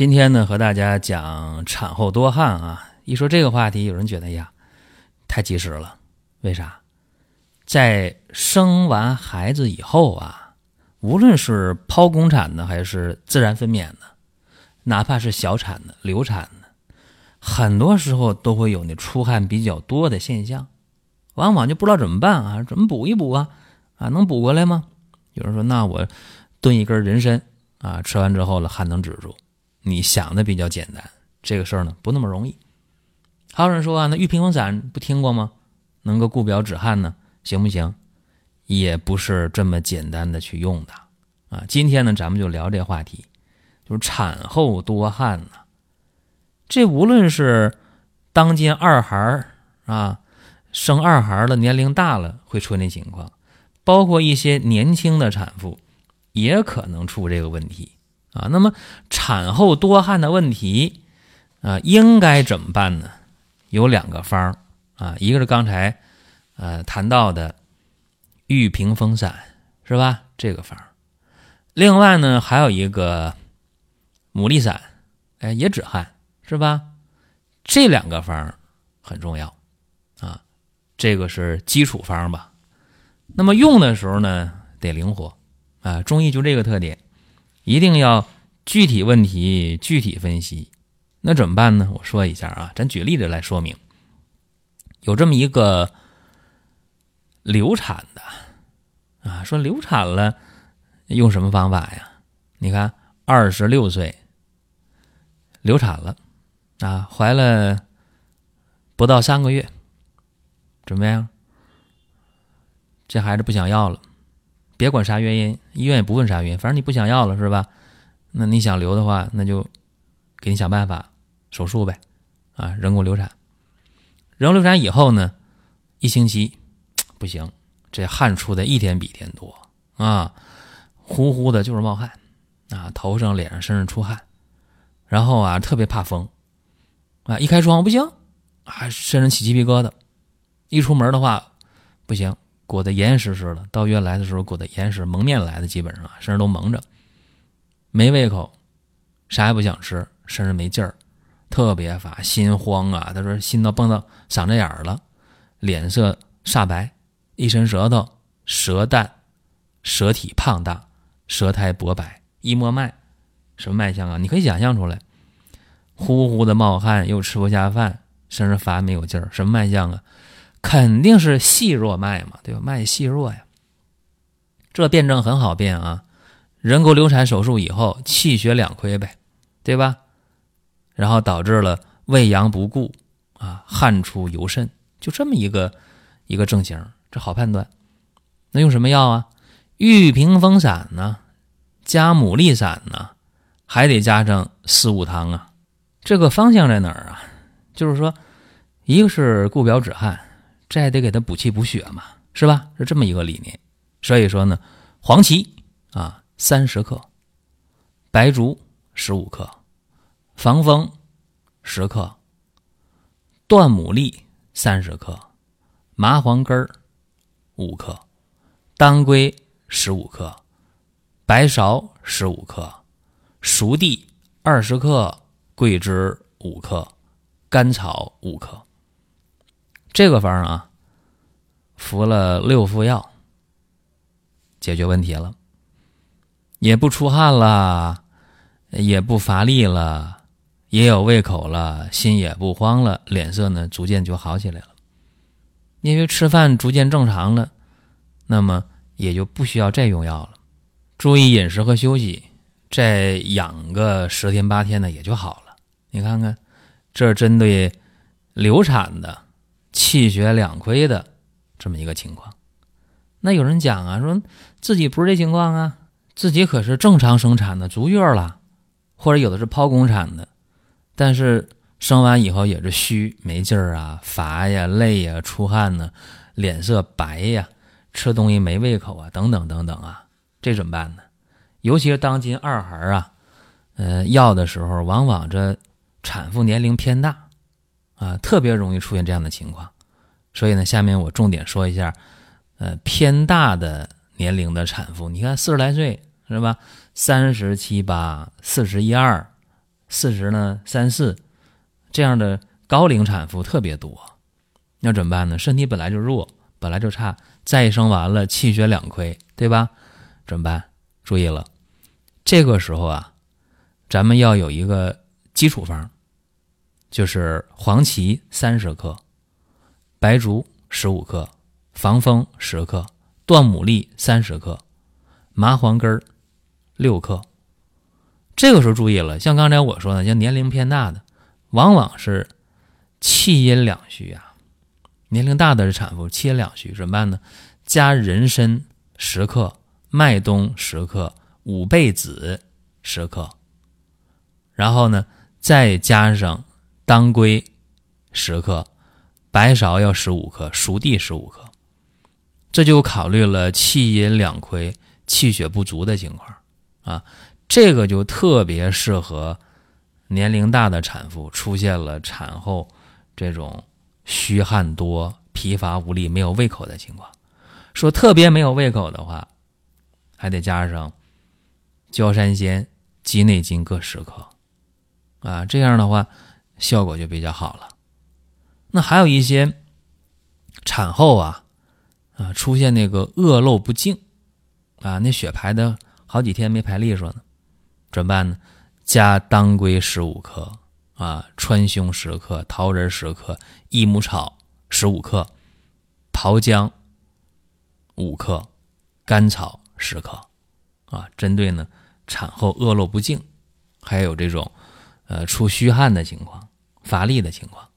今天呢，和大家讲产后多汗啊。一说这个话题，有人觉得呀，太及时了。为啥？在生完孩子以后啊，无论是剖宫产的还是自然分娩的，哪怕是小产的、流产的，很多时候都会有那出汗比较多的现象，往往就不知道怎么办啊？怎么补一补啊？啊，能补过来吗？有人说，那我炖一根人参啊，吃完之后了，汗能止住。你想的比较简单，这个事儿呢不那么容易。还有人说啊，那玉屏风散不听过吗？能够固表止汗呢，行不行？也不是这么简单的去用的啊。今天呢，咱们就聊这话题，就是产后多汗呢。这无论是当今二孩啊，生二孩的年龄大了会出现情况，包括一些年轻的产妇也可能出这个问题。啊，那么产后多汗的问题啊，应该怎么办呢？有两个方啊，一个是刚才呃谈到的玉屏风散，是吧？这个方。另外呢，还有一个牡蛎散，哎，也止汗，是吧？这两个方很重要啊，这个是基础方吧。那么用的时候呢，得灵活啊，中医就这个特点。一定要具体问题具体分析，那怎么办呢？我说一下啊，咱举例子来说明。有这么一个流产的啊，说流产了用什么方法呀？你看，二十六岁流产了啊，怀了不到三个月，怎么样？这孩子不想要了。别管啥原因，医院也不问啥原因，反正你不想要了是吧？那你想留的话，那就给你想办法手术呗，啊，人工流产。人工流产以后呢，一星期不行，这汗出的一天比一天多啊，呼呼的就是冒汗啊，头上、脸上、身上出汗，然后啊特别怕风啊，一开窗不行，啊身上起鸡皮疙瘩，一出门的话不行。裹得严严实实的，到医院来的时候裹得严实，蒙面来的，基本上身上都蒙着，没胃口，啥也不想吃，身上没劲儿，特别乏，心慌啊！他说心都蹦到嗓子眼儿了，脸色煞白，一伸舌头，舌淡，舌体胖大，舌苔薄白，一摸脉，什么脉象啊？你可以想象出来，呼呼的冒汗，又吃不下饭，身上乏没有劲儿，什么脉象啊？肯定是细弱脉嘛，对吧？脉细弱呀，这辩证很好辩啊。人工流产手术以后，气血两亏呗，对吧？然后导致了胃阳不固啊，汗出尤甚，就这么一个一个症型，这好判断。那用什么药啊？玉屏风散呢，加牡蛎散呢，还得加上四物汤啊。这个方向在哪儿啊？就是说，一个是固表止汗。这还得给他补气补血嘛，是吧？是这么一个理念。所以说呢，黄芪啊三十克，白术十五克，防风十克，断牡蛎三十克，麻黄根儿五克，当归十五克，白芍十五克，熟地二十克，桂枝五克，甘草五克。这个方啊，服了六副药，解决问题了，也不出汗了，也不乏力了，也有胃口了，心也不慌了，脸色呢逐渐就好起来了。因为吃饭逐渐正常了，那么也就不需要再用药了，注意饮食和休息，再养个十天八天的也就好了。你看看，这针对流产的。气血两亏的这么一个情况，那有人讲啊，说自己不是这情况啊，自己可是正常生产的，足月了，或者有的是剖宫产的，但是生完以后也是虚没劲儿啊、乏呀、累呀、出汗呢、脸色白呀、吃东西没胃口啊，等等等等啊，这怎么办呢？尤其是当今二孩啊，呃，要的时候，往往这产妇年龄偏大啊，特别容易出现这样的情况。所以呢，下面我重点说一下，呃，偏大的年龄的产妇，你看四十来岁是吧？三十七八、四十一二、四十呢三四，这样的高龄产妇特别多。那怎么办呢？身体本来就弱，本来就差，再生完了气血两亏，对吧？怎么办？注意了，这个时候啊，咱们要有一个基础方，就是黄芪三十克。白术十五克，防风十克，断牡蛎三十克，麻黄根儿六克。这个时候注意了，像刚才我说的，像年龄偏大的，往往是气阴两虚啊。年龄大的是产妇，气阴两虚，怎么办呢？加人参十克，麦冬十克，五倍子十克，然后呢，再加上当归十克。白芍要十五克，熟地十五克，这就考虑了气阴两亏、气血不足的情况啊。这个就特别适合年龄大的产妇，出现了产后这种虚汗多、疲乏无力、没有胃口的情况。说特别没有胃口的话，还得加上焦山仙、鸡内金各十克啊，这样的话效果就比较好了。那还有一些产后啊啊出现那个恶露不净啊，那血排的好几天没排利索呢，怎么办呢？加当归十五克啊，川芎十克，桃仁十克，益母草十五克，桃姜五克，甘草十克啊，针对呢产后恶露不净，还有这种呃出虚汗的情况、乏力的情况。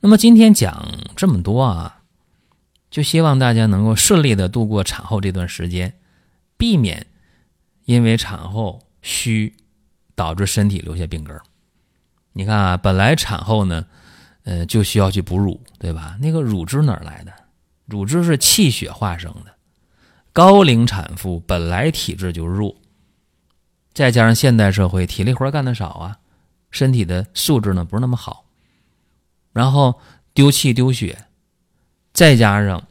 那么今天讲这么多啊，就希望大家能够顺利的度过产后这段时间，避免因为产后虚导致身体留下病根你看啊，本来产后呢，呃，就需要去哺乳，对吧？那个乳汁哪儿来的？乳汁是气血化生的。高龄产妇本来体质就弱，再加上现代社会体力活干的少啊，身体的素质呢不是那么好。然后丢气丢血，再加上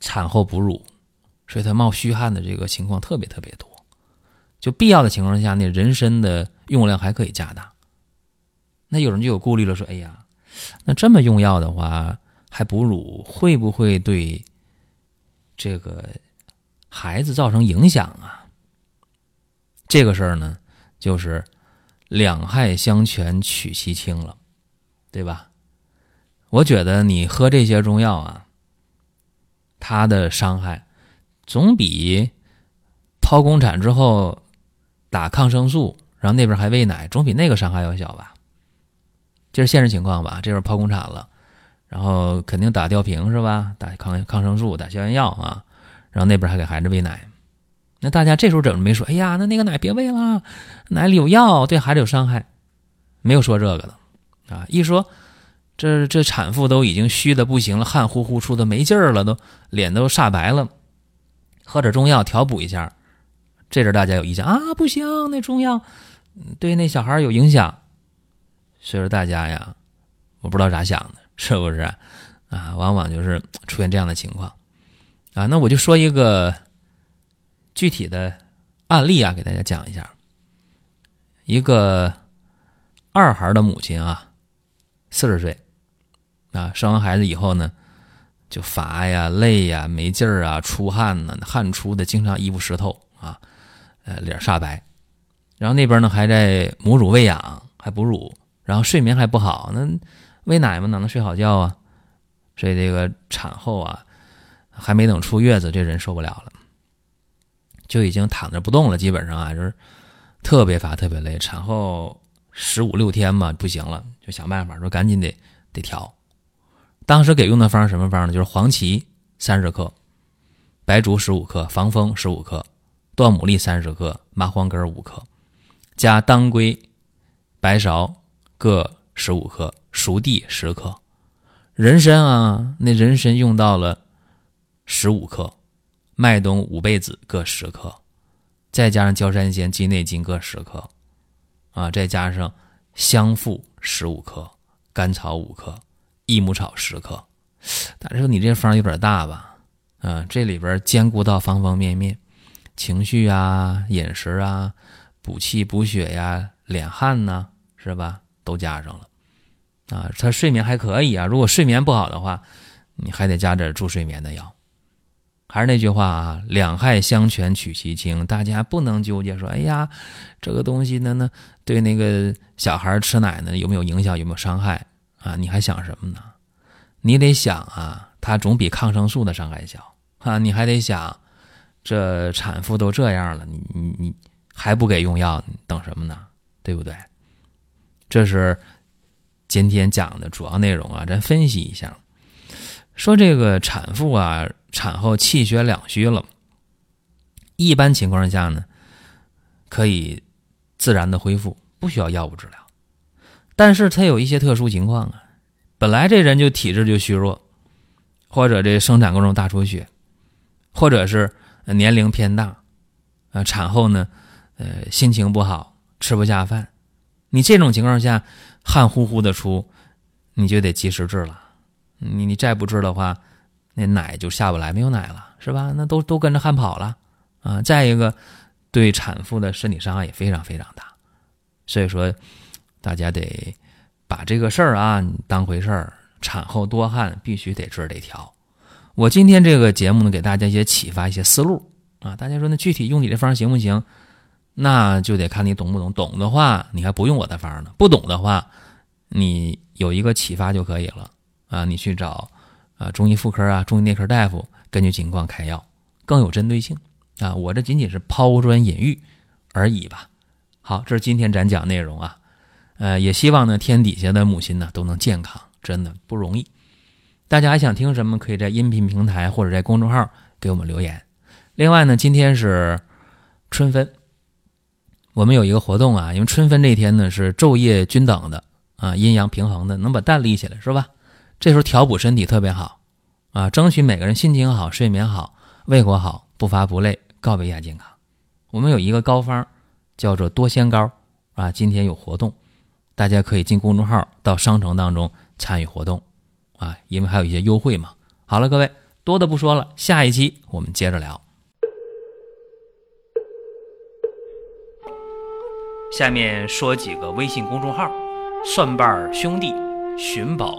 产后哺乳，所以她冒虚汗的这个情况特别特别多。就必要的情况下，那人参的用量还可以加大。那有人就有顾虑了，说：“哎呀，那这么用药的话，还哺乳，会不会对这个孩子造成影响啊？”这个事儿呢，就是两害相权取其轻了。对吧？我觉得你喝这些中药啊，它的伤害总比剖宫产之后打抗生素，然后那边还喂奶，总比那个伤害要小吧？这是现实情况吧？这边剖宫产了，然后肯定打吊瓶是吧？打抗抗生素，打消炎药啊，然后那边还给孩子喂奶。那大家这时候怎么没说？哎呀，那那个奶别喂了，奶里有药，对孩子有伤害，没有说这个的。啊，一说，这这产妇都已经虚的不行了，汗呼呼出的没劲儿了，都脸都煞白了，喝点中药调补一下。这阵大家有意见啊，不行，那中药对那小孩有影响。所以说大家呀，我不知道咋想的，是不是啊？往往就是出现这样的情况啊。那我就说一个具体的案例啊，给大家讲一下，一个二孩的母亲啊。四十岁，啊，生完孩子以后呢，就乏呀、累呀、没劲儿啊、出汗呢，汗出的经常衣服湿透啊，呃，脸煞白，然后那边呢还在母乳喂养，还哺乳，然后睡眠还不好，那喂奶嘛哪能睡好觉啊？所以这个产后啊，还没等出月子，这人受不了了，就已经躺着不动了，基本上啊就是特别乏、特别累，产后。十五六天嘛，不行了，就想办法说赶紧得得调。当时给用的方什么方呢？就是黄芪三十克，白术十五克，防风十五克，断牡蛎三十克，麻黄根五克，加当归、白芍各十五克，熟地十克，人参啊，那人参用到了十五克，麦冬、五倍子各十克，再加上焦山仙、鸡内金各十克，啊，再加上香附十五克，甘草五克，益母草十克。大家说你这方有点大吧？啊，这里边兼顾到方方面面，情绪啊、饮食啊、补气补血呀、敛汗呐，是吧？都加上了。啊，他睡眠还可以啊。如果睡眠不好的话，你还得加点助睡眠的药。还是那句话啊，两害相权取其轻，大家不能纠结说，哎呀，这个东西呢呢，对那个小孩吃奶呢有没有影响，有没有伤害啊？你还想什么呢？你得想啊，它总比抗生素的伤害小啊！你还得想，这产妇都这样了，你你你还不给用药，等什么呢？对不对？这是今天讲的主要内容啊，咱分析一下。说这个产妇啊，产后气血两虚了，一般情况下呢，可以自然的恢复，不需要药物治疗。但是它有一些特殊情况啊。本来这人就体质就虚弱，或者这生产过程中大出血，或者是年龄偏大，啊，产后呢，呃，心情不好，吃不下饭，你这种情况下汗呼呼的出，你就得及时治了。你你再不治的话，那奶就下不来，没有奶了，是吧？那都都跟着汗跑了啊。再一个，对产妇的身体伤害也非常非常大，所以说大家得。把这个事儿啊当回事儿，产后多汗必须得治得调。我今天这个节目呢，给大家一些启发，一些思路啊。大家说那具体用你这方行不行？那就得看你懂不懂。懂的话，你还不用我的方呢；不懂的话，你有一个启发就可以了啊。你去找啊中医妇科啊、中医内科大夫，根据情况开药，更有针对性啊。我这仅仅是抛砖引玉而已吧。好，这是今天咱讲内容啊。呃，也希望呢，天底下的母亲呢都能健康，真的不容易。大家还想听什么？可以在音频平台或者在公众号给我们留言。另外呢，今天是春分，我们有一个活动啊，因为春分这天呢是昼夜均等的啊，阴阳平衡的，能把蛋立起来是吧？这时候调补身体特别好啊，争取每个人心情好、睡眠好、胃口好、不乏不累，告别亚健康。我们有一个膏方叫做多仙膏啊，今天有活动。大家可以进公众号到商城当中参与活动，啊，因为还有一些优惠嘛。好了，各位多的不说了，下一期我们接着聊。下面说几个微信公众号：蒜瓣兄弟、寻宝